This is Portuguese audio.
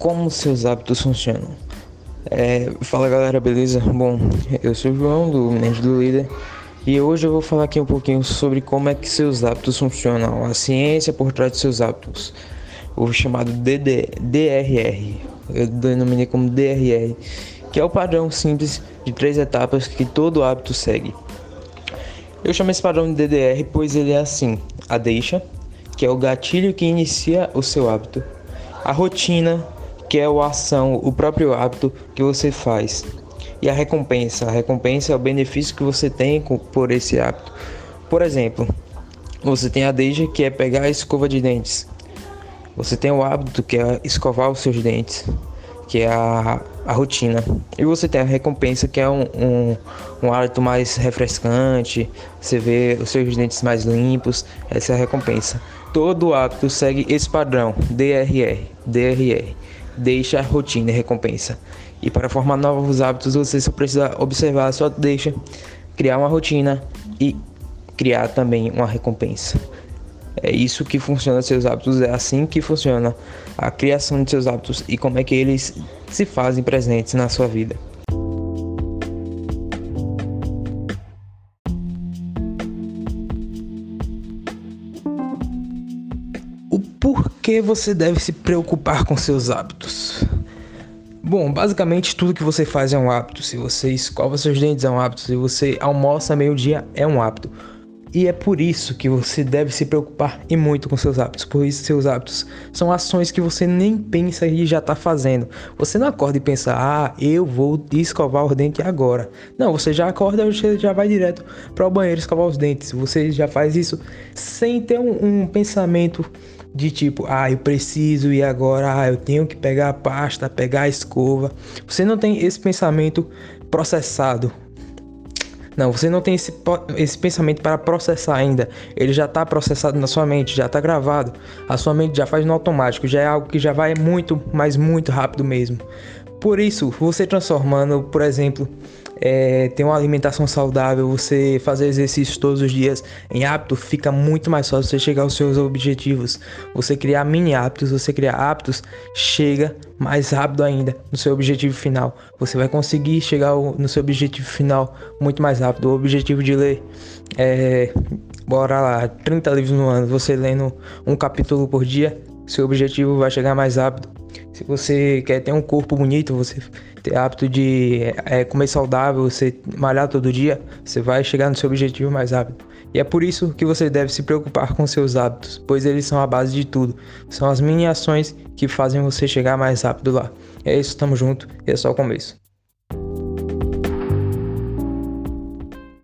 como seus hábitos funcionam. É, fala galera, beleza? Bom, eu sou o João do Mente do Líder e hoje eu vou falar aqui um pouquinho sobre como é que seus hábitos funcionam, a ciência por trás de seus hábitos, o chamado DD, DRR, eu denominei como DRR, que é o padrão simples de três etapas que todo hábito segue. Eu chamo esse padrão de DDR pois ele é assim: a deixa, que é o gatilho que inicia o seu hábito, a rotina, que é a ação, o próprio hábito que você faz, e a recompensa. A recompensa é o benefício que você tem por esse hábito. Por exemplo, você tem a deixa, que é pegar a escova de dentes. Você tem o hábito, que é escovar os seus dentes que é a, a rotina. E você tem a recompensa, que é um, um, um mais refrescante, você vê os seus dentes mais limpos, essa é a recompensa. Todo hábito segue esse padrão, DRR, DRR, deixa rotina e recompensa. E para formar novos hábitos, você só precisa observar a sua deixa, criar uma rotina e criar também uma recompensa. É isso que funciona seus hábitos, é assim que funciona a criação de seus hábitos e como é que eles se fazem presentes na sua vida. O porquê você deve se preocupar com seus hábitos? Bom, basicamente tudo que você faz é um hábito. Se você escova seus dentes é um hábito. Se você almoça meio-dia é um hábito. E é por isso que você deve se preocupar e muito com seus hábitos, pois seus hábitos são ações que você nem pensa e já está fazendo. Você não acorda e pensa, ah, eu vou escovar os dentes agora. Não, você já acorda e você já vai direto para o banheiro escovar os dentes. Você já faz isso sem ter um, um pensamento de tipo, ah, eu preciso e agora, ah, eu tenho que pegar a pasta, pegar a escova. Você não tem esse pensamento processado não, você não tem esse, esse pensamento para processar ainda. Ele já está processado na sua mente, já está gravado. A sua mente já faz no automático, já é algo que já vai muito, mas muito rápido mesmo. Por isso, você transformando, por exemplo, é, ter uma alimentação saudável, você fazer exercício todos os dias em hábito, fica muito mais fácil você chegar aos seus objetivos. Você criar mini hábitos, você criar hábitos, chega mais rápido ainda no seu objetivo final. Você vai conseguir chegar no seu objetivo final muito mais rápido. O objetivo de ler é, bora lá, 30 livros no ano, você lendo um capítulo por dia, seu objetivo vai chegar mais rápido. Se você quer ter um corpo bonito, você ter hábito de é, comer saudável, você malhar todo dia, você vai chegar no seu objetivo mais rápido. E é por isso que você deve se preocupar com seus hábitos, pois eles são a base de tudo. São as mini ações que fazem você chegar mais rápido lá. É isso, tamo junto, e é só o começo.